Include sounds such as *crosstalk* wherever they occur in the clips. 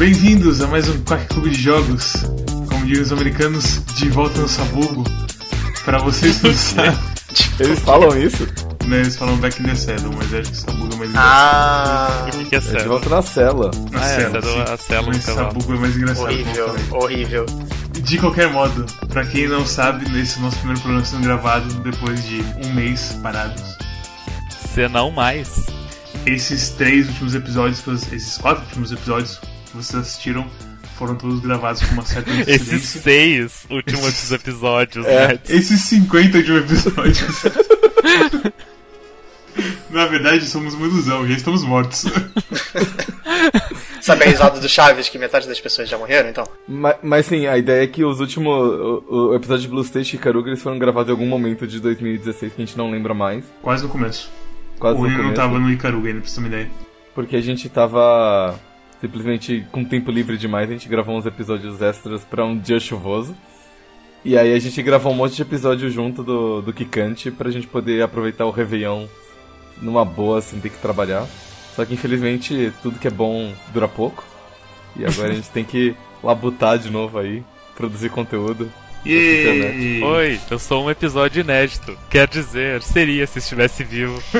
Bem-vindos a mais um Quack Clube de Jogos. Como dizem os americanos, de volta no sabugo. Pra vocês que não *laughs* sabem, Eles falam isso? né, eles falam back in the saddle, mas acho que sabugo é mais Ah, O que, que é É de volta na cela. Na Ah, é, cela, sim. a cela Mas sabugo é mais engraçado. horrível, horrível. De qualquer modo, pra quem não sabe, esse é o nosso primeiro programa sendo gravado depois de um mês parados. Se não mais. Esses três últimos episódios, esses quatro últimos episódios que vocês assistiram, foram todos gravados com uma certa *laughs* Esses antecedência. seis últimos episódios, É. né? Esses 50 últimos episódios. *laughs* Na verdade, somos uma ilusão, já estamos mortos. *laughs* Sabe a risada do Chaves que metade das pessoas já morreram, então? Mas, mas sim, a ideia é que os últimos. O, o episódio de Blue State e Karuga eles foram gravados em algum momento de 2016 que a gente não lembra mais. Quase no começo. Quase o no Rino não começo. tava no Icaruga ainda, pra você ter uma ideia. Porque a gente tava simplesmente com tempo livre demais, a gente gravou uns episódios extras pra um dia chuvoso. E aí a gente gravou um monte de episódio junto do, do Kikante pra gente poder aproveitar o Réveillon numa boa, sem ter que trabalhar. Só que infelizmente tudo que é bom dura pouco. E agora a gente tem que labutar de novo aí, produzir conteúdo. E Oi, eu sou um episódio inédito. Quer dizer, seria se estivesse vivo. *laughs*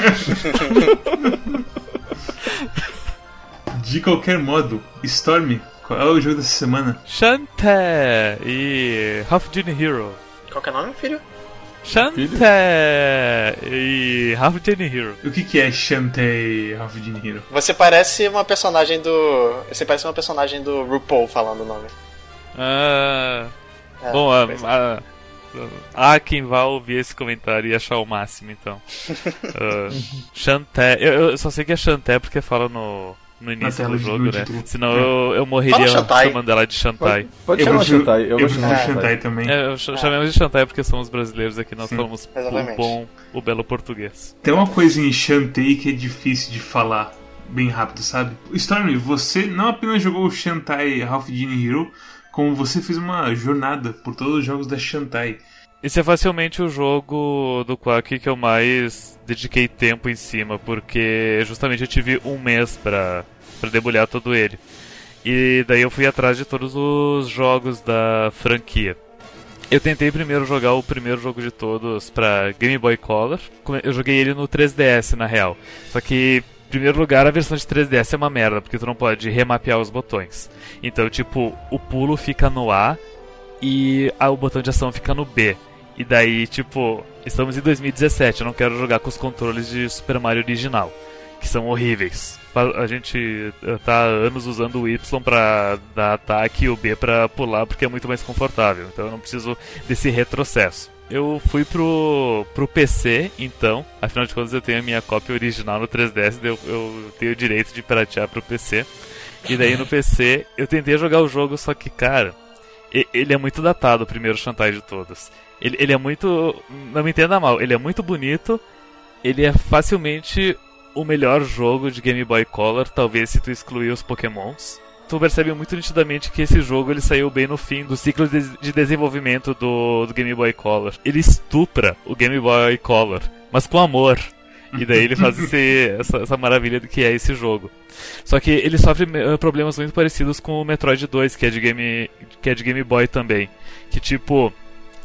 De qualquer modo, Storm, qual é o jogo dessa semana? Shantae e Half Genie Hero. Qual que é o nome, filho? Shantae e Half Genie Hero. O que, que é Shantae Half Gene Hero? Você parece uma personagem do. Você parece uma personagem do RuPaul falando o nome. Ah, É, bom, a, é. a- há quem vá ouvir esse comentário e achar o máximo, então. *laughs* Uh, Shantae. Eu, eu só sei que é Shantae porque fala no, no início do jogo, né? título. Senão É. eu, eu morreria chamando ela de Shantae. Pode, pode eu chamar Shantai, eu eu gosto prefiro de Shantai. também. É, eu ch- chamemos de Shantae porque somos brasileiros aqui, nós Sim. falamos o bom, o belo português. Tem uma coisa em Shantae que é difícil de falar bem rápido, sabe? Storm, você não apenas jogou o Shantae Half Gene Hero, como você fez uma jornada por todos os jogos da Shantae. Esse é facilmente o jogo do Quack que eu mais dediquei tempo em cima, porque justamente eu tive um mês pra, pra debulhar todo ele. E daí eu fui atrás de todos os jogos da franquia. Eu tentei primeiro jogar o primeiro jogo de todos pra Game Boy Color. Eu joguei ele no 3DS na real. Só que, em primeiro lugar, a versão de 3DS é uma merda, porque tu não pode remapear os botões. Então, tipo, o pulo fica no A e o botão de ação fica no B. E daí, tipo, estamos em 2017, eu não quero jogar com os controles de Super Mario original, que são horríveis. A gente eh, tá anos usando o Y pra dar ataque e o B pra pular porque é muito mais confortável, então eu não preciso desse retrocesso. Eu fui pro, pro PC, então, afinal de contas eu tenho a minha cópia original no 3DS, daí eu, eu tenho o direito de piratear pro PC. E daí no PC eu tentei jogar o jogo, só que, cara, ele é muito datado, o primeiro Shantae de todos. Ele, ele é muito. Não me entenda mal, ele é muito bonito. Ele é facilmente o melhor jogo de Game Boy Color, talvez se tu excluir os Pokémons. Tu percebe muito nitidamente que esse jogo ele saiu bem no fim do ciclo de, de desenvolvimento do, do Game Boy Color. Ele estupra o Game Boy Color, mas com amor. E daí ele faz esse, *laughs* essa, essa maravilha do que é esse jogo. Só que ele sofre eh, problemas muito parecidos com o Metroid 2, que é de Game, que é de Game Boy também. Que tipo,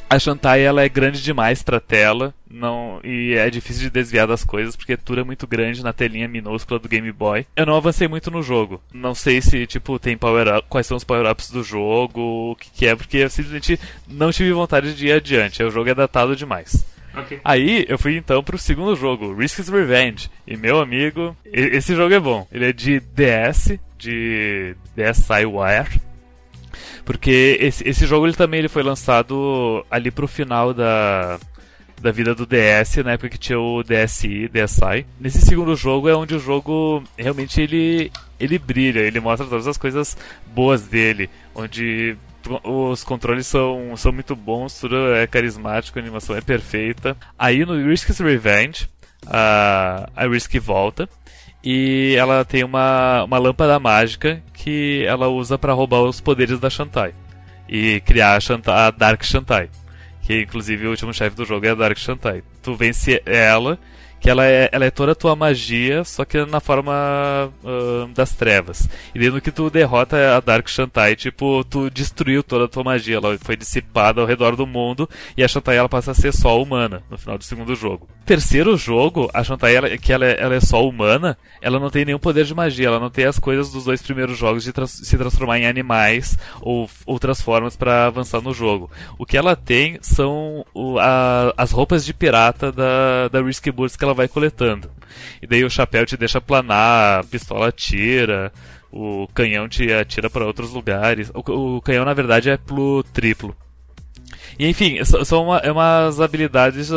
a Shantae ela é grande demais pra tela, não e é difícil de desviar das coisas porque tudo é muito grande na telinha minúscula do Game Boy. Eu não avancei muito no jogo. Não sei se tipo tem power up, quais são os power ups do jogo, o que, que é, porque eu simplesmente não tive vontade de ir adiante. O jogo é datado demais. Ok. Aí eu fui então pro segundo jogo, Risk's Revenge. E meu amigo, esse jogo é bom. Ele é de DS, de DSiWare. Porque esse, esse jogo ele também ele foi lançado ali pro final da, da vida do DS, na época que tinha o DSi, DSi. Nesse segundo jogo é onde o jogo realmente ele, ele brilha, ele mostra todas as coisas boas dele, onde os controles são, são muito bons, tudo é carismático, a animação é perfeita. Aí no Risk's Revenge, a, a Risk volta e ela tem uma, uma lâmpada mágica que ela usa para roubar os poderes da Shantai e criar a, a Dark Shantai. Que inclusive o último chefe do jogo é a Dark Shantai. Tu vence ela, que ela é, ela é toda a tua magia, só que na forma uh, das trevas. E no que tu derrota a Dark Shantai, tipo, tu destruiu toda a tua magia, ela foi dissipada ao redor do mundo e a Shantai ela passa a ser só humana no final do segundo jogo. Terceiro jogo, a Shantai, ela, que ela é, ela é só humana, ela não tem nenhum poder de magia, ela não tem as coisas dos dois primeiros jogos de se transformar em animais ou outras formas para avançar no jogo. O que ela tem são o, a, as roupas de pirata da, da Risky Bulls que ela vai coletando. E daí o chapéu te deixa planar, a pistola atira, o canhão te atira para outros lugares. O, o, canhão, na verdade, é pro triplo. E enfim, são uma, é umas habilidades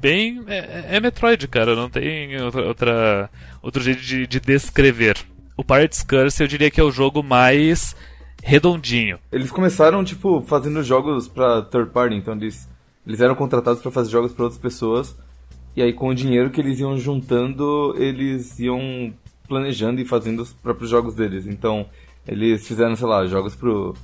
bem. É, é, Metroid, cara, não tem outra, outra outro jeito de, de descrever. O Pirates Curse eu diria que é o jogo mais redondinho. Eles começaram, tipo, fazendo jogos pra third party, então eles, eles eram contratados para fazer jogos para outras pessoas. E aí, com o dinheiro que eles iam juntando, eles iam planejando e fazendo os próprios jogos deles. Então, eles fizeram, sei lá, jogos pro,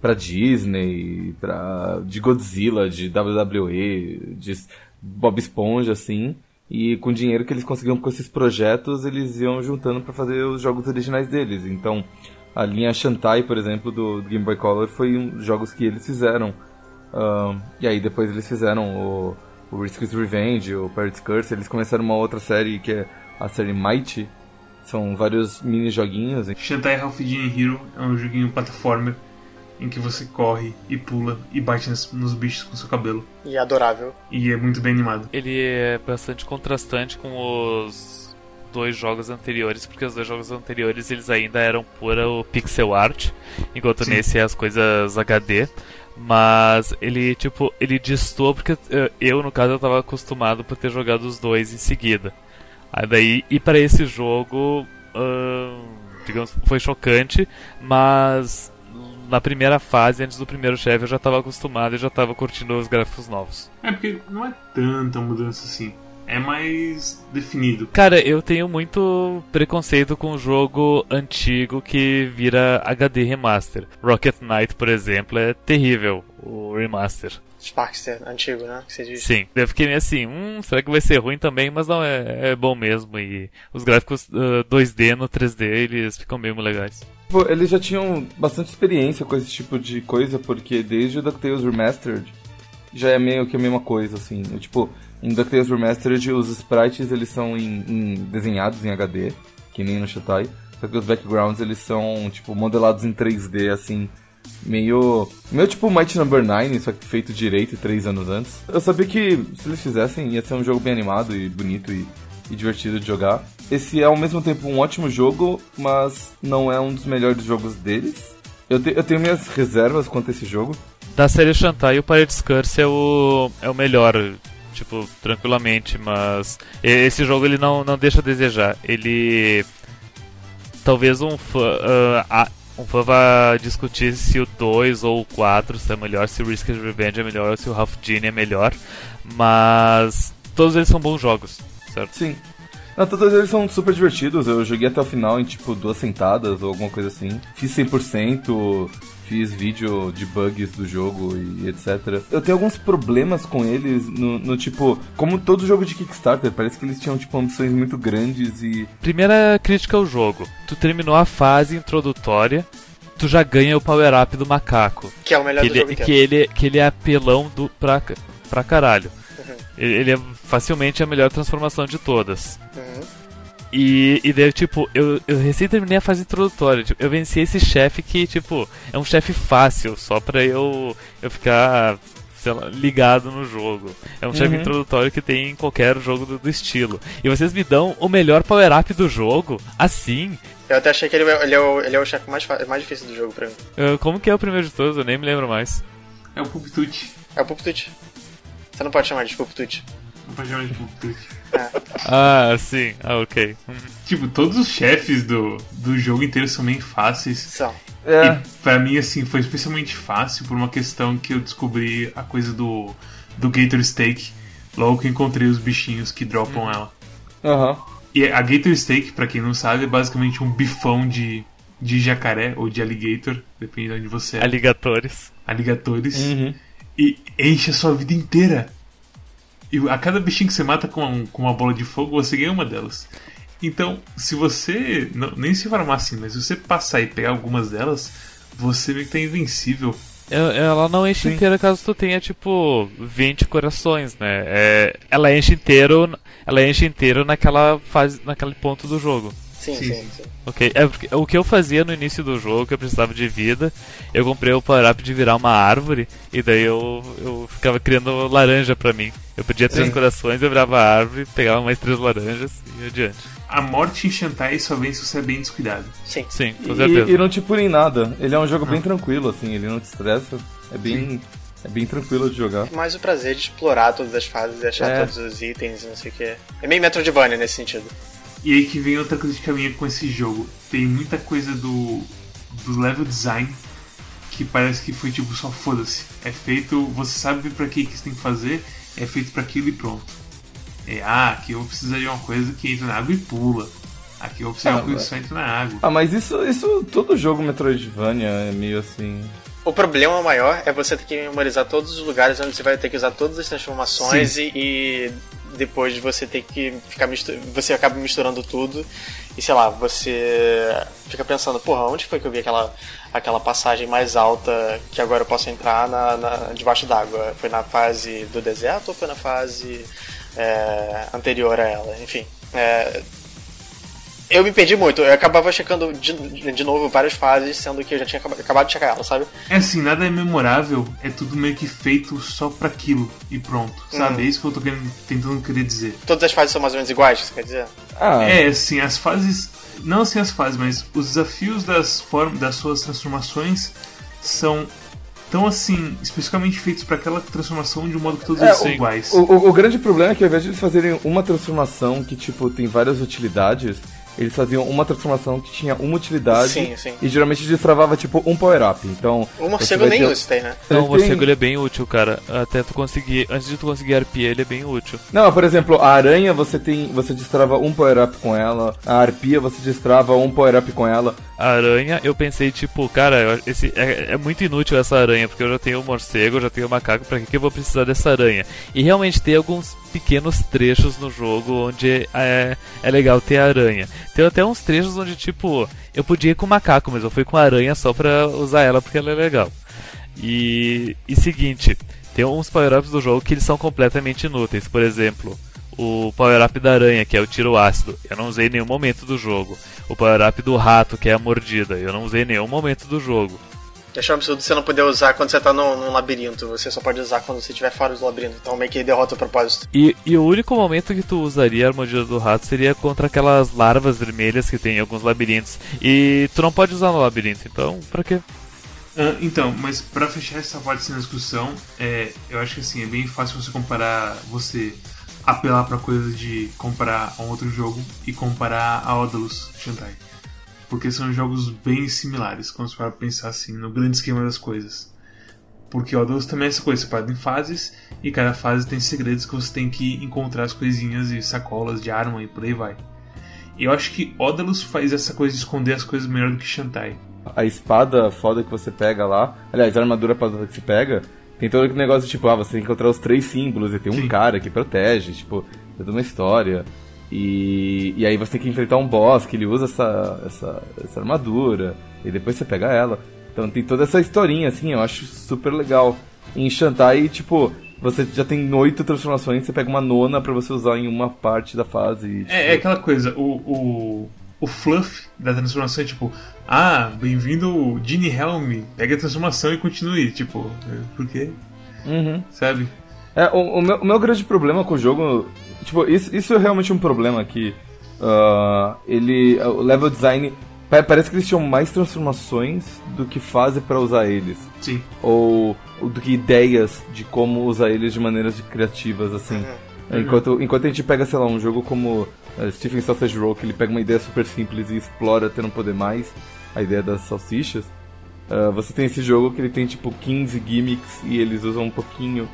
pra Disney, pra, de Godzilla, de WWE, de Bob Esponja, assim. E com o dinheiro que eles conseguiam com esses projetos, eles iam juntando para fazer os jogos originais deles. Então, a linha Shantai, por exemplo, do, do Game Boy Color, foi um jogos que eles fizeram. Uh, e aí depois eles fizeram o, o Risk's Revenge, o Pirate's Curse, eles começaram uma outra série que é a série Mighty. São vários mini joguinhos. Shantai Half Genie Hero é um joguinho platformer em que você corre e pula e bate nos, nos bichos com seu cabelo. E é adorável. E é muito bem animado. Ele é bastante contrastante com os dois jogos anteriores, porque os dois jogos anteriores eles ainda eram pura o pixel art, enquanto Sim. nesse é as coisas HD. Mas ele, tipo, ele distou porque eh, eu, no caso, eu tava acostumado por ter jogado os dois em seguida. Aí daí, e para esse jogo, uh, digamos, foi chocante, mas na primeira fase, antes do primeiro chefe, eu já estava acostumado e já estava curtindo os gráficos novos. É porque não é tanta mudança assim é mais definido. Cara, eu tenho muito preconceito com o jogo antigo que vira HD remaster. Rocket Knight, por exemplo, é terrível o remaster. Sparkster antigo, né? Que você diz. Sim, eu fiquei meio assim, hum, será que vai ser ruim também? Mas não, é, é bom mesmo. E os gráficos uh, 2D no 3D, eles ficam mesmo legais. Eles já tinham bastante experiência com esse tipo de coisa, porque desde o DuckTales Remastered já é meio que a mesma coisa, assim. Tipo, em DuckTales Remastered, os sprites eles são em, em, desenhados em HD, que nem no Shutai. Só que os backgrounds eles são, tipo, modelados em 3D, assim, meio. meio tipo Might Number 9, só que feito direito três anos antes. Eu sabia que se eles fizessem ia ser um jogo bem animado e bonito e, e divertido de jogar. Esse é ao mesmo tempo um ótimo jogo, mas não é um dos melhores jogos deles. Eu, te, eu tenho minhas reservas quanto a esse jogo. Da série Shantai, o Pirates Curse é o, é o melhor tipo, tranquilamente, mas esse jogo ele não, não deixa a desejar. Ele. Talvez um fã. Uh, um fã vá discutir se o 2 ou o 4 se é melhor, se o Risk Revenge é melhor ou se o Half Genie é melhor, mas todos eles são bons jogos, certo? Sim. Não, todos eles são super divertidos. Eu joguei até o final em tipo duas sentadas ou alguma coisa assim. Fiz 100%, fiz vídeo de bugs do jogo e etc. Eu tenho alguns problemas com eles no, no, tipo, como todo jogo de Kickstarter, parece que eles tinham tipo ambições muito grandes e Primeira crítica ao jogo. Tu terminou a fase introdutória, tu já ganha o power up do macaco. Que é o melhor que do ele, jogo que ele, que ele é apelão do pra, pra caralho. Uhum. Ele, ele é facilmente a melhor transformação de todas. Uhum. E, e daí, tipo, eu, eu recém terminei a fase introdutória. Tipo, eu venci esse chefe que, tipo, é um chefe fácil, só pra eu, eu ficar, sei lá, ligado no jogo. É um uhum. chefe introdutório que tem em qualquer jogo do, do, estilo. E vocês me dão o melhor power-up do jogo, assim. Eu até achei que ele, ele é o, ele é o chefe mais, mais difícil do jogo pra mim. Uh, como que é o primeiro de todos? Eu nem me lembro mais. É o Puptut. É o Puptut. Você não pode chamar de Puptut. Chamar de. *laughs* Ah, sim. Ah, ok. Uhum. Tipo, todos os chefes do, do jogo inteiro são bem fáceis. São. É. E pra mim, assim, foi especialmente fácil por uma questão que eu descobri a coisa do, do Gator Steak logo que encontrei os bichinhos que dropam ela. Aham. Uhum. E a Gator Steak, pra quem não sabe, é basicamente um bifão de, de jacaré ou de alligator, depende de onde você é. Aligatores. Aligatores. Uhum. E enche a sua vida inteira E a cada bichinho que você mata com, com uma bola de fogo, você ganha uma delas. Então, se você. Não, nem se farmar assim, mas se você passar e pegar algumas delas, você meio que tá invencível. Eu- Ela não enche Sim. inteira caso tu tenha, tipo, 20 corações, né? É, ela enche inteiro. Ela enche inteiro naquela fase, naquele ponto do jogo. Sim, Sim, sim. Ok? É porque, o que eu fazia no início do jogo, que eu precisava de vida, eu comprei o power-up de virar uma árvore, e daí eu, eu ficava criando laranja pra mim. Eu pedia três Sim. corações, eu virava a árvore, pegava mais três laranjas e adiante. A morte em Shantae só vem se você é bem descuidado. Sim. Sim, com certeza. E, e não te pune em nada. Ele é um jogo bem tranquilo, assim, ele não te estressa. É bem, é bem tranquilo de jogar. Mais o prazer de explorar todas as fases e achar É. todos os itens e não sei o que. É meio Metroidvania nesse sentido. E aí que vem outra coisa que caminha com esse jogo. Tem muita coisa do, do level design que parece que foi tipo só foda-se. É feito, você sabe pra que que você tem que fazer, é feito pra aquilo e pronto. É, ah, aqui eu vou precisar de uma coisa que entra na água e pula. Aqui eu vou precisar de Ah, uma coisa que só entra na água. Ah, mas isso, isso todo jogo Metroidvania é meio assim. O problema maior é você ter que memorizar todos os lugares onde você vai ter que usar todas as transformações e, e depois você ter que ficar você acaba misturando tudo e sei lá, você fica pensando, porra, onde foi que eu vi aquela, aquela passagem mais alta que agora eu posso entrar na, na- debaixo d'água? Foi na fase do deserto ou foi na fase é, anterior a ela? Enfim. é, eu me perdi muito, eu acabava checando de, de novo várias fases, sendo que eu já tinha acaba- acabado de checar ela, sabe? É assim, nada é memorável, é tudo meio que feito só pra aquilo e pronto. Sabe? Uhum. É isso que eu tô querendo, tentando querer dizer. Todas as fases são mais ou menos iguais, você quer dizer? Ah, É, assim, as fases. Não assim as fases, mas os desafios das, form, das suas transformações são tão assim, especificamente feitos pra aquela transformação de um modo que todos É, eles são sim. iguais. O, o- o grande problema é que ao invés de eles fazerem uma transformação que, tipo, tem várias utilidades, eles faziam uma transformação que tinha uma utilidade Sim, sim. e geralmente destravava, tipo, um power-up. Então, O morcego nem ter- usa tem, né? Não, o morcego tem- ele é bem útil, cara. Até tu conseguir. Antes de tu conseguir arpia, ele é bem útil. Não, por exemplo, a aranha você tem. Você destrava um power-up com ela, a arpia você destrava um power-up com ela. A aranha, eu pensei, tipo, cara, esse, é, é muito inútil essa aranha, porque eu já tenho o morcego, eu já tenho o macaco, pra que, que eu vou precisar dessa aranha? E realmente tem alguns pequenos trechos no jogo onde é, é legal ter a aranha. Tem até uns trechos onde, tipo, eu podia ir com o macaco, mas eu fui com a aranha só pra usar ela porque ela é legal. E, e seguinte, tem uns power-ups do jogo que eles são completamente inúteis. Por exemplo, o power-up da aranha, que é o tiro ácido, eu não usei em nenhum momento do jogo. O power-up do rato, que é a mordida, eu não usei em nenhum momento do jogo. Eu acho um absurdo você não poder usar quando você tá num, num labirinto. Você só pode usar quando você estiver fora do labirinto. Então meio que derrota o propósito. E, e o único momento que tu usaria a mordida do rato seria contra aquelas larvas vermelhas que tem em alguns labirintos. E tu não pode usar no labirinto, então pra quê? Ah, então, mas pra fechar essa parte da discussão, é, eu acho que assim, é bem fácil você comparar, você apelar pra coisa de comparar a um outro jogo e comparar a Odalus Shantai. Porque são jogos bem similares, quando você para pensar assim, no grande esquema das coisas. Porque Odalus também é essa coisa, separado em fases, e cada fase tem segredos que você tem que encontrar as coisinhas e sacolas de arma e por aí vai. E eu acho que Odalus faz essa coisa de esconder as coisas melhor do que Shantai. A espada foda que você pega lá, aliás, a armadura foda que você pega, tem todo aquele negócio tipo, ah, você tem que encontrar os três símbolos e tem um Sim. cara que protege, tipo, toda uma história. E, e aí você tem que enfrentar um boss que ele usa essa, essa, essa armadura, e depois você pega ela. Então tem toda essa historinha, assim, eu acho super legal. Em Shantai, tipo, você já tem oito transformações, você pega uma nona pra você usar em uma parte da fase. tipo, É, é aquela coisa, o, o, o fluff da transformação é tipo, ah, bem-vindo Gene Helm, pega a transformação e continue, tipo, é, por quê? Uhum. Sabe? É, o, o meu, o meu grande problema com o jogo. Tipo, isso, isso é realmente um problema que. ah, ele. O level design. pa- Parece que eles tinham mais transformações do que fase pra usar eles. Sim. Ou, ou do que ideias de como usar eles de maneiras criativas, assim. Enquanto, enquanto a gente pega, sei lá, um jogo como eh, Stephen Sausage Roll, que ele pega uma ideia super simples e explora até não poder mais, a ideia das salsichas. ah, você tem esse jogo que ele tem tipo 15 gimmicks e eles usam um pouquinho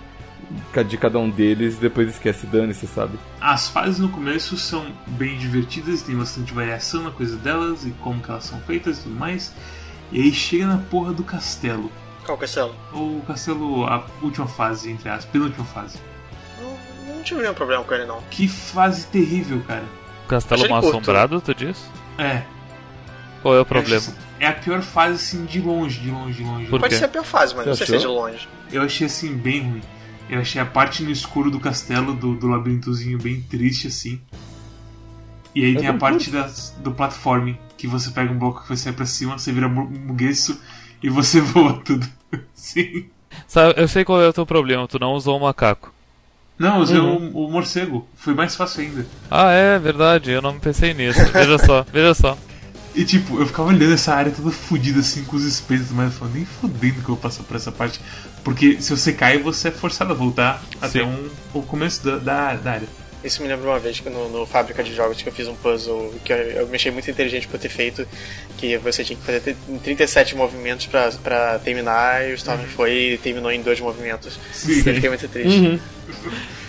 de cada um deles e depois esquece dane-se, sabe? As fases no começo são bem divertidas, tem bastante variação na coisa delas e como que elas são feitas e tudo mais. E aí chega na porra do castelo. Qual castelo? Ou o castelo, a última fase, entre as penúltima fase. Não, não tive nenhum problema com ele, não. Que fase terrível, cara. Castelo Achei Mal curto. Assombrado, tu disse? É. Qual é o problema? É a pior fase, assim, de longe, de longe, de longe. Pode ser a pior fase, mas Você não sei se é de longe. Eu achei, assim, bem ruim. Eu achei a parte no escuro do castelo, do, do labirintozinho, bem triste, assim. E aí Eu tem a parte das, do platforming, que você pega um bloco que você vai pra cima, você vira mu- mugueço e você *laughs* voa tudo. Sim. Sabe, eu sei qual é o teu problema, tu não usou o macaco. Não, eu usei Uhum. o, o morcego. Foi mais fácil ainda. Ah, é verdade, eu não pensei nisso. Veja só, veja só. E tipo, eu ficava olhando essa área toda fodida assim com os espelhos, mas eu falava, nem fodendo que eu vou passar por essa parte. Porque se você cai, você é forçado a voltar até Sim. um, o começo da, da, da área. Isso me lembra uma vez que no, no Fábrica de Jogos que eu fiz um puzzle que eu, eu me achei muito inteligente por ter feito, que você tinha que fazer t- 37 movimentos pra, pra terminar, e o Storm foi e terminou em dois movimentos. Sim. Eu fiquei muito triste. Uhum.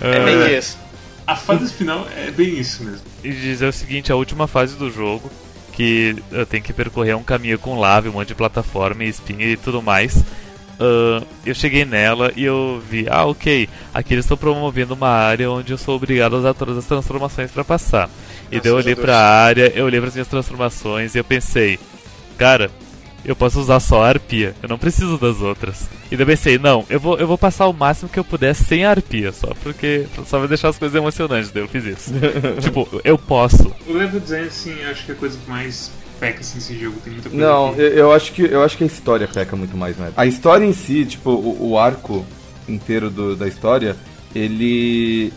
É Ah, meio isso. A fase final é bem isso mesmo. e dizer o seguinte, a última fase do jogo, que eu tenho que percorrer um caminho com lava, um monte de plataforma e espinha e tudo mais. ah, eu cheguei nela e eu vi, ah, ok, aqui eles estão promovendo uma área onde eu sou obrigado a usar todas as transformações pra passar. E Nossa, daí eu olhei pra área, eu olhei pras minhas transformações e eu pensei, cara, eu posso usar só a arpia, eu não preciso das outras. E daí eu pensei, não, eu vou, eu vou passar o máximo que eu puder sem a arpia, só porque só vai deixar as coisas emocionantes, daí eu fiz isso. *laughs* tipo, eu posso. O level design, assim, eu acho que é a coisa que mais peca assim, nesse jogo. Tem muita coisa Não, eu, eu acho que eu acho que a história peca muito mais, né? A história em si, tipo, o, o arco inteiro do- da história, ele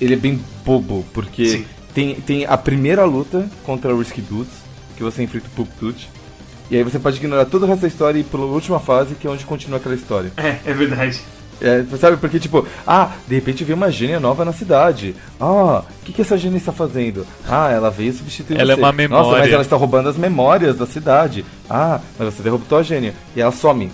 ele é bem bobo, porque Sim. tem, tem a primeira luta contra o Risky Boots, que você enfrenta o Poop Toot, e aí você pode ignorar todo o resto da história e ir pela última fase, que é onde continua aquela história. É, é verdade. É, sabe, porque tipo, ah, de repente veio uma gênia nova na cidade. Ah, o que, que essa gênia está fazendo? Ah, ela veio substituir Ela é você. uma Nossa, memória. mas ela está roubando as memórias da cidade. Ah, mas você derrotou a gênia. E ela some.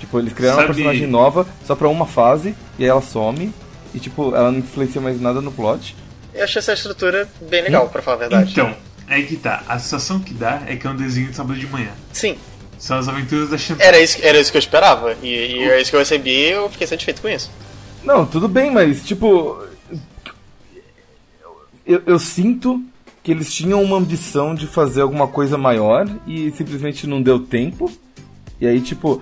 Tipo, eles criaram Sabe- uma personagem nova só pra uma fase, e aí ela some. E tipo, ela não influencia mais nada no plot. Eu achei essa estrutura bem legal, pra falar a verdade. Então, aí que tá. A sensação que dá é que é um desenho de sábado de manhã. Sim, São as aventuras da Chantal. era isso, era isso que eu esperava. E, e é isso que eu recebi e eu fiquei satisfeito com isso. Não, tudo bem, mas tipo. Eu, eu sinto que eles tinham uma ambição de fazer alguma coisa maior e simplesmente não deu tempo. E aí, tipo,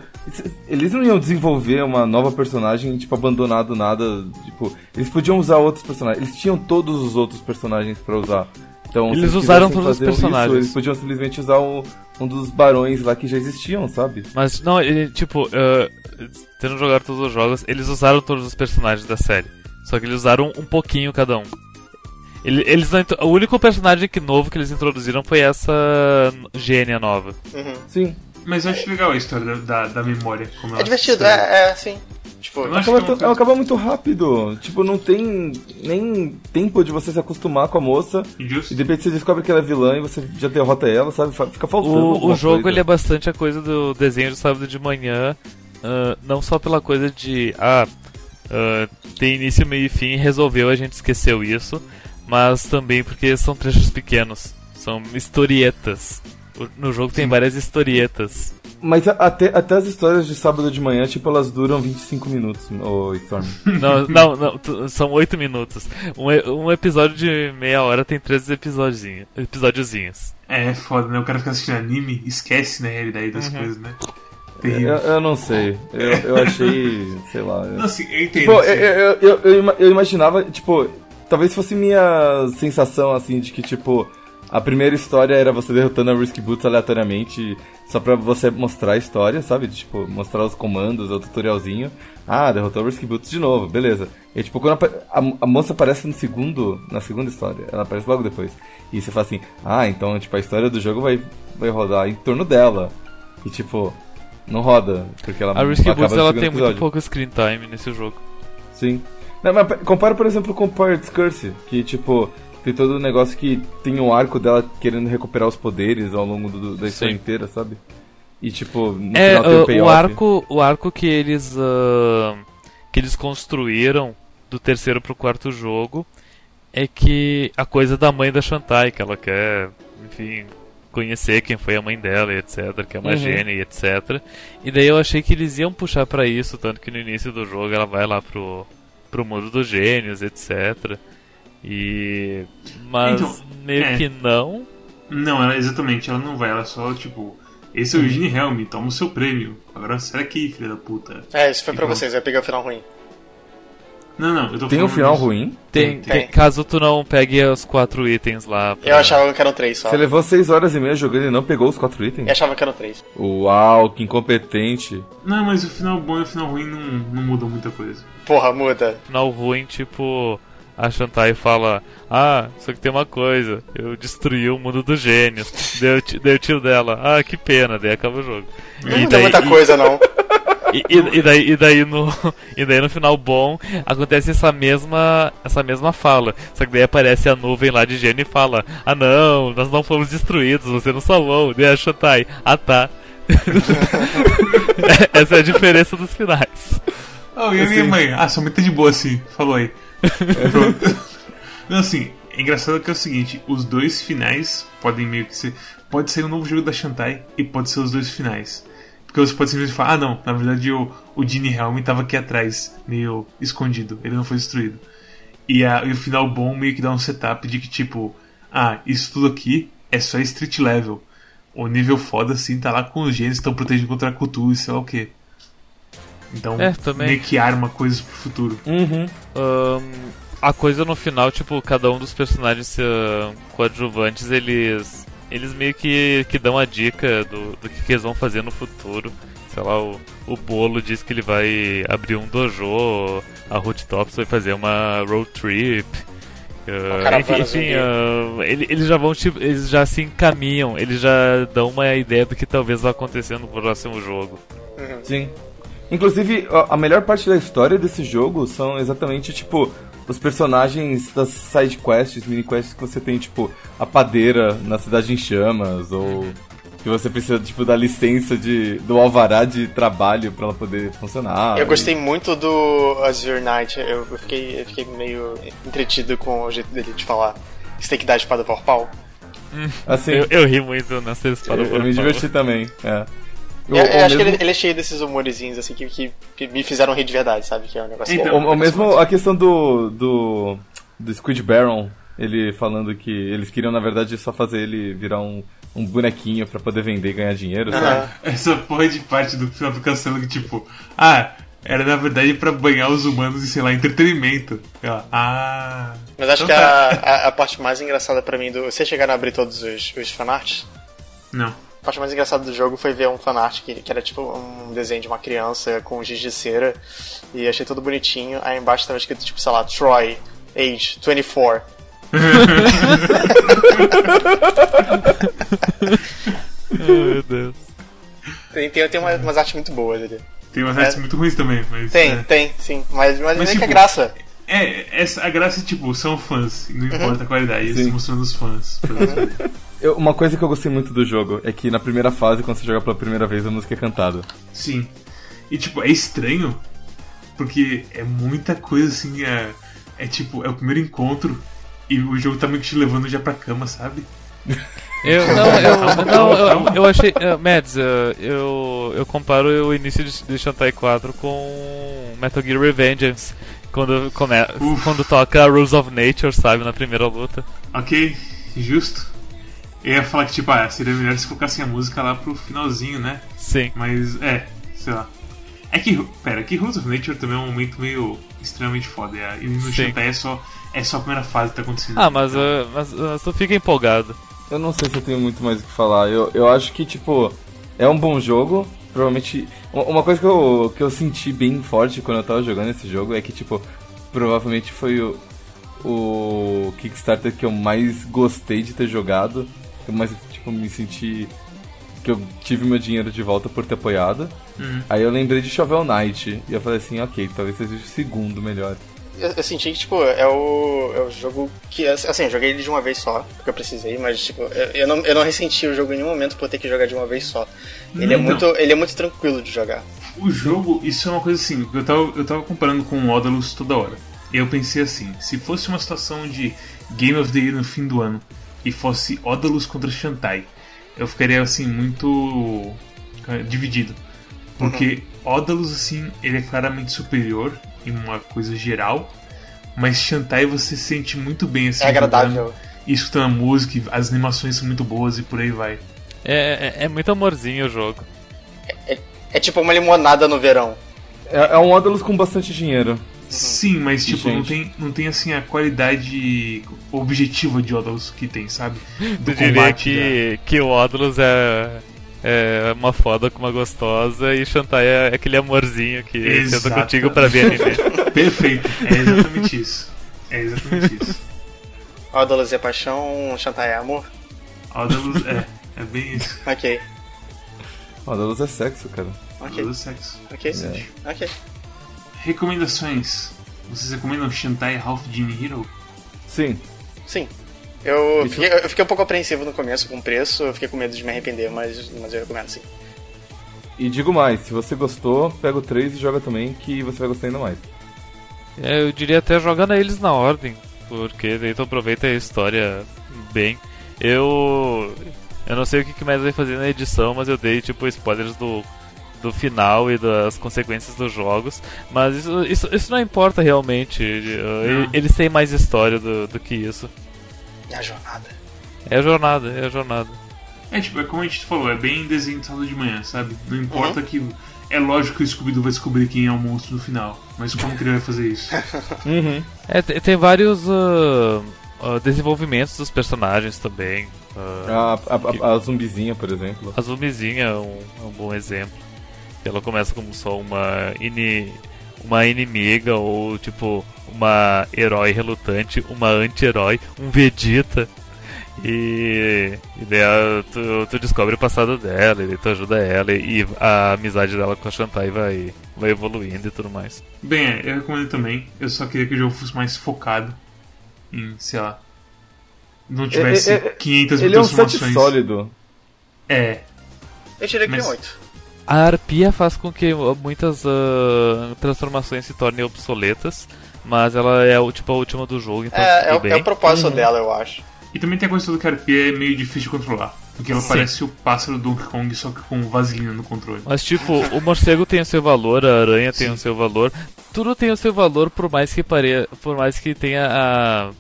eles não iam desenvolver uma nova personagem, tipo, abandonado nada. Tipo, eles podiam usar outros personagens. Eles tinham todos os outros personagens pra usar. Então, se Eles usaram todos os fazer isso, personagens. eles podiam simplesmente usar o- um dos barões lá que já existiam, sabe? Mas não, ele, tipo, uh, tendo jogado todos os jogos, eles usaram todos os personagens da série. Só que eles usaram um pouquinho cada um. Ele- Eles não, o único personagem que novo que eles introduziram foi essa gênia nova. Uhum. Sim. Mas eu acho legal a história da, da, da memória. Como É divertido, é, é sim. Tipo, acho Acaba, é coisa- acaba muito rápido. Tipo, não tem nem tempo de você se acostumar com a moça. Justo. E de repente você descobre que ela é vilã e você já derrota ela, sabe? Fica faltando. O, o jogo coisa. ele é bastante a coisa do desenho de sábado de manhã, ah, não só pela coisa de ah, ah, tem início, meio e fim, resolveu, a gente esqueceu isso, mas também porque são trechos pequenos, são historietas. No jogo tem várias historietas. Mas a- até, até as histórias de sábado de manhã, tipo, elas duram 25 minutos, ô Storm. *laughs* Não, não, não, tu- são oito minutos. Um, e- um episódio de meia hora tem três episódiozinhos. episódiozinhos. É foda, né? O cara fica assistindo anime, esquece, né, a realidade das Uhum. coisas, né? eu, Terrível. eu não sei. Eu, eu achei. sei lá. eu- Não, assim, eu entendo. Tipo, assim. eu, eu, eu, eu ima- eu imaginava, tipo, talvez fosse minha sensação, assim, de que, tipo, a primeira história era você derrotando a Risky Boots aleatoriamente, só pra você mostrar a história, sabe? Tipo, mostrar os comandos, o tutorialzinho. Ah, derrotou a Risky Boots de novo, beleza. E, tipo, quando apa- a, a moça aparece no segundo, na segunda história, ela aparece logo depois. E você fala assim, ah, então, tipo, a história do jogo vai, vai rodar em torno dela. E, tipo, não roda, porque ela A Risky Boots ela tem muito episódio. pouco screen time nesse jogo. Sim. Não, mas compara, por exemplo, com Pirates Curse, que, tipo, tem todo o negócio que tem um arco dela querendo recuperar os poderes ao longo do- da história Sim. inteira, sabe? E, tipo, no É, final tem o payoff. o arco, o arco que eles ah, que eles construíram do terceiro pro quarto jogo é que a coisa da mãe da Shantai, que ela quer, enfim, conhecer quem foi a mãe dela e etc, que é uma Uhum. gênia e etc. E daí eu achei que eles iam puxar pra isso, tanto que no início do jogo ela vai lá pro pro mundo dos gênios, etc. E. Mas Então, meio é. que não. Não, ela, exatamente, ela não vai, ela só, tipo, esse é o Gene Helm, toma o seu prêmio. Agora sai daqui, filha da puta. É, isso foi pra Então. vocês, eu peguei o final ruim. Não, não, eu tô Tem um final disso. ruim? Tem, Tem. tem- caso tu não pegue os quatro itens lá. pra- Eu achava que eram três só. Você levou 6 horas e meia jogando e não pegou os 4 itens? Eu achava que eram três. Uau, que incompetente. Não, mas o final bom e o final ruim não, não mudam muita coisa. Porra, muda. final ruim, tipo, a Shantai fala: Ah, só que tem uma coisa, eu destruí o mundo dos gênios. Deu, deu o tiro dela, ah, que pena, daí acaba o jogo. Não muda muita e- coisa, não. *laughs* E, e- e daí, e, daí no, *laughs* e daí no final bom acontece essa mesma, essa mesma fala. Só que daí aparece a nuvem lá de gênio e fala: Ah não, nós não fomos destruídos, você não salvou. Daí a Shantai, ah tá. *laughs* Essa é a diferença dos finais. Oh, e a minha mãe? Ah, sua mãe tá de boa assim, falou aí. Pronto. *laughs* Não, assim, é engraçado que é o seguinte: os dois finais podem meio que ser. Pode ser um novo jogo da Shantai e pode ser os dois finais. Porque você pode simplesmente falar: ah, não, na verdade o, o Gene Helm tava aqui atrás, meio escondido, ele não foi destruído. E, a, e o final bom meio que dá um setup de que, tipo, ah, isso tudo aqui é só street level. O nível foda assim tá lá com os que estão protegendo contra a e sei lá o que. Então, É, também. meio que arma coisas pro futuro. Uhum. Ahn, a coisa no final, tipo, cada um dos personagens ahn, coadjuvantes, eles. Eles meio que, que dão a dica do, do que, que eles vão fazer no futuro. Sei lá, o, o Bolo diz que ele vai abrir um dojo, a Ruth Tops vai fazer uma road trip. caravana enfim, enfim ele- eles já vão tipo, eles já se encaminham, eles já dão uma ideia do que talvez vá acontecer no próximo jogo. Sim. Inclusive, a- melhor parte da história desse jogo são exatamente, tipo, os personagens das side quests, mini quests que você tem, tipo, a padeira na cidade em chamas, ou que você precisa, tipo, da licença de, do alvará de trabalho pra ela poder funcionar. Eu gostei muito do Azure Knight. Eu, eu fiquei, eu fiquei meio entretido com o jeito dele de falar. Você tem que dar a espada vorpal. Assim, Eu, eu ri muito nessa espada eu, eu me vorpal. diverti também, é. Eu, O- eu o acho que mesmo- ele, ele é cheio desses humorezinhos assim que, que, que me fizeram rir de verdade, sabe? Que é um negócio Então, bom. O, o mesmo a questão do, do do Squid Baron, ele falando que eles queriam na verdade só fazer ele virar um, um bonequinho pra poder vender e ganhar dinheiro, sabe? Aham. Essa porra de parte do final do castelo que, tipo, ah, era na verdade pra banhar os humanos e, sei lá, entretenimento. Ela, ah. Mas acho então que tá. a, a, a parte mais engraçada pra mim do. Vocês chegaram a abrir todos os, os fanarts? Não. A parte mais engraçada do jogo foi ver um fanart que, que era tipo um desenho de uma criança com giz de cera. E achei tudo bonitinho. Aí embaixo tava escrito, tipo, sei lá, Troy, age 24. *laughs* Ai, meu Deus. Tem, tem, tem uma- umas artes muito boas ali. Tem umas artes É. muito ruins também, mas. Tem, é. tem, sim. Mas, mas, Mas, é que tipo, é graça. É, essa, a graça é, tipo, são fãs, não Uhum. importa a qualidade, eles mostrando os fãs. Eu- uma coisa que eu gostei muito do jogo é que na primeira fase, quando você joga pela primeira vez, a música é cantada. Sim. E, tipo, é estranho, porque é muita coisa assim, é, é tipo, é o primeiro encontro, e o jogo tá meio que te levando já pra cama, sabe? *laughs* Eu, não, eu, não, eu, eu achei. Uh, Mads, uh, eu, eu comparo o início de, de Shantae 4 com Metal Gear Revengeance. Quando, come, Uf. quando toca Rules of Nature, sabe, na primeira luta. Ok, justo. Eu ia falar que, tipo, ah, seria melhor se colocassem a música lá pro finalzinho, né? Sim. Mas, é, sei lá. É que, pera, que Rules of Nature também é um momento meio extremamente foda. é, E no. Shantae é só, é só a primeira fase que tá acontecendo. Ah, mas, Então, uh, mas, mas tu fica empolgado. Eu não sei se eu tenho muito mais o que falar. Eu, eu acho que, tipo, é um bom jogo. Provavelmente. Uma uma coisa que eu, que eu senti bem forte quando eu tava jogando esse jogo é que, tipo, provavelmente foi o, o Kickstarter que eu mais gostei de ter jogado. Mais, tipo, me senti. Que eu tive meu dinheiro de volta por ter apoiado. Uhum. Aí eu lembrei de Shovel Knight. E eu falei assim, ok, talvez seja o segundo melhor. Eu, eu senti que, tipo, é o, é o jogo que. Assim, eu joguei ele de uma vez só, porque eu precisei, mas, tipo, eu, eu não, eu não ressenti o jogo em nenhum momento por ter que jogar de uma vez só. Ele, é, Não. muito, ele é muito tranquilo de jogar. O jogo, isso é uma coisa assim, eu tava, eu tava comparando com o Odalus toda hora. E eu pensei assim, se fosse uma situação de Game of the Year no fim do ano e fosse Odalus contra Shantai, eu ficaria assim muito eh, dividido. Porque Odalus, assim, ele é claramente superior em uma coisa geral, mas Shantae você sente muito bem, assim. É agradável. jogando, E escutando a música, as animações são muito boas e por aí vai. É, é, é muito amorzinho o jogo. É tipo uma limonada no verão. É, é um Odalus com bastante dinheiro. Sim, mas tipo, não tem, não tem assim a qualidade objetiva de Odalus que tem, sabe? Do Eu diria combate. que, que o Odalus é, é uma foda com uma gostosa e Shantai é aquele amorzinho que senta Exato. contigo pra ver anime. da- *laughs* Perfeito, é exatamente isso. É exatamente isso. Odalus é paixão, Shantai é amor. Odalus é, é bem isso. Ok, Odalus é sexo, cara. ok, Odalus sexo. ok, É. ok. Recomendações. Vocês recomendam Shantai Half Genie Hero? Sim. Sim. Eu fiquei, eu fiquei um pouco apreensivo no começo com o preço, eu fiquei com medo de me arrepender, mas, mas eu recomendo sim. E digo mais, se você gostou, pega o 3 e joga também, que você vai gostar ainda mais. É, eu diria até jogando eles na ordem, porque daí tu aproveita a história bem. Eu. Eu não sei o que que mais vai fazer na edição, mas eu dei tipo spoilers do, do final e das consequências dos jogos. Mas isso, isso, isso não importa realmente. Não. Eles têm mais história do, do que isso. E a jornada. É a jornada, é a jornada. É tipo, é como a gente falou, é bem desenho de sábado de manhã, sabe? Não importa que. É lógico que o Scooby-Doo vai descobrir quem é o monstro no final. Mas como que ele vai fazer isso? *laughs* Uhum. É, te- tem vários ah, ah, desenvolvimentos dos personagens também. Ah, A, a, a, a zumbizinha, por exemplo. A Zumizinha é um, é um bom exemplo. Ela começa como só uma, ini, uma inimiga ou tipo uma herói relutante, uma anti-herói, um Vegeta. E, e daí a- tu, tu descobre o passado dela, e tu ajuda ela, e a amizade dela com a Shantai vai, vai evoluindo e tudo mais. Bem, é, eu recomendo também. Eu só queria que o jogo fosse mais focado em, sei lá. Não tivesse É, é, é, 500 mil Ele é um set transformações. sólido. É, Eu tirei que Mas- é 8. A arpia faz com que muitas ah, transformações se tornem obsoletas, mas ela é tipo a última do jogo, então É, é, bem. é o propósito Uhum. dela, eu acho. E também tem a coisa toda que a arpia é meio difícil de controlar. Porque ela Sim. parece o pássaro do Donkey Kong, só que com vaselina no controle. Mas tipo, o morcego tem o seu valor, a aranha tem Sim. o seu valor, tudo tem o seu valor por mais que pare... por mais que tenha a...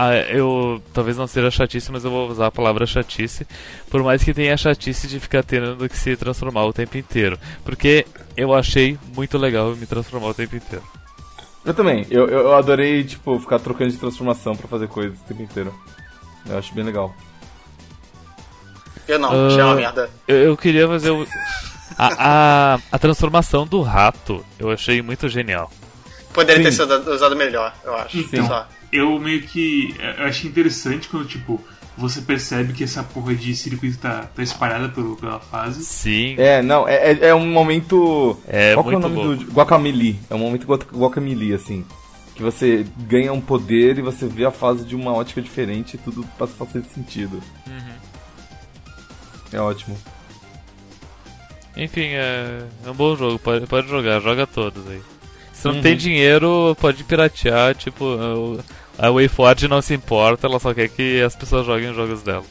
a eu talvez não seja chatice, mas eu vou usar a palavra chatice, por mais que tenha a chatice de ficar tendo que se transformar o tempo inteiro, porque eu achei muito legal me transformar o tempo inteiro. Eu também. Eu, eu adorei, tipo, ficar trocando de transformação pra fazer coisas o tempo inteiro. Eu acho bem legal. Eu não, Ah. achei uma merda. Eu, eu queria fazer o... A, a, a transformação do rato eu achei muito genial. Poderia ter Sim. sido usado melhor, eu acho. Então, Só. Eu meio que. Eu achei interessante quando, tipo, você percebe que essa porra de circuito tá, tá espalhada pelo, pela fase. Sim, É, não, é, é, é um momento. É Qual que é o muito nome louco. do. Guacamole. É um momento guac- guacamole, assim. Que você ganha um poder e você vê a fase de uma ótica diferente e tudo passa a fazer sentido. Uhum. É ótimo. Enfim, é, é um bom jogo, pode, pode jogar, joga todos aí. Se não Uhum. tem dinheiro, pode piratear, tipo, a WayForward não se importa, ela só quer que as pessoas joguem os jogos dela.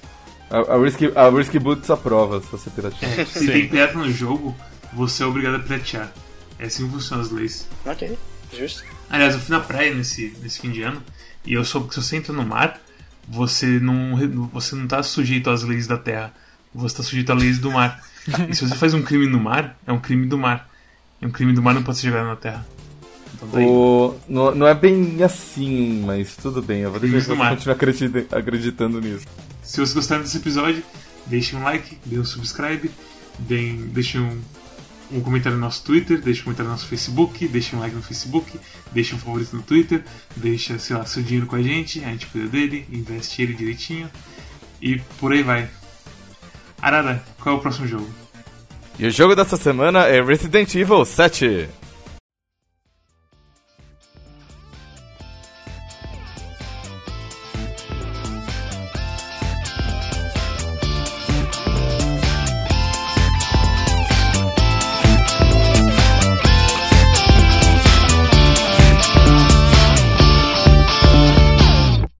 A, a, Risky, a Risky Boots aprova se você piratear. É, se Sim. tem pirata no jogo, você é obrigado a piratear. É assim que funcionam as leis. Ok, justo. Aliás, eu fui na praia nesse, nesse fim de ano e eu soube que se você entra no mar, você não, você não tá sujeito às leis da terra. Você tá sujeito às leis do mar. *laughs* E se você faz um crime no mar, é um crime do mar. E um crime do mar não pode ser jogado na terra. Então tá. O, não, não é bem assim, mas tudo bem. Eu vou deixar Isso você continuar acredita- acreditando nisso. Se vocês gostaram desse episódio, deixem um like, deem um subscribe, deem, deixem um, um comentário no nosso Twitter, deixem um comentário no nosso Facebook, deixem um like no Facebook, deixem um favorito no Twitter, deixa, sei lá, seu dinheiro com a gente, a gente cuida dele, investe ele direitinho e por aí vai. Arara, qual é o próximo jogo? E o jogo dessa semana é Resident Evil 7.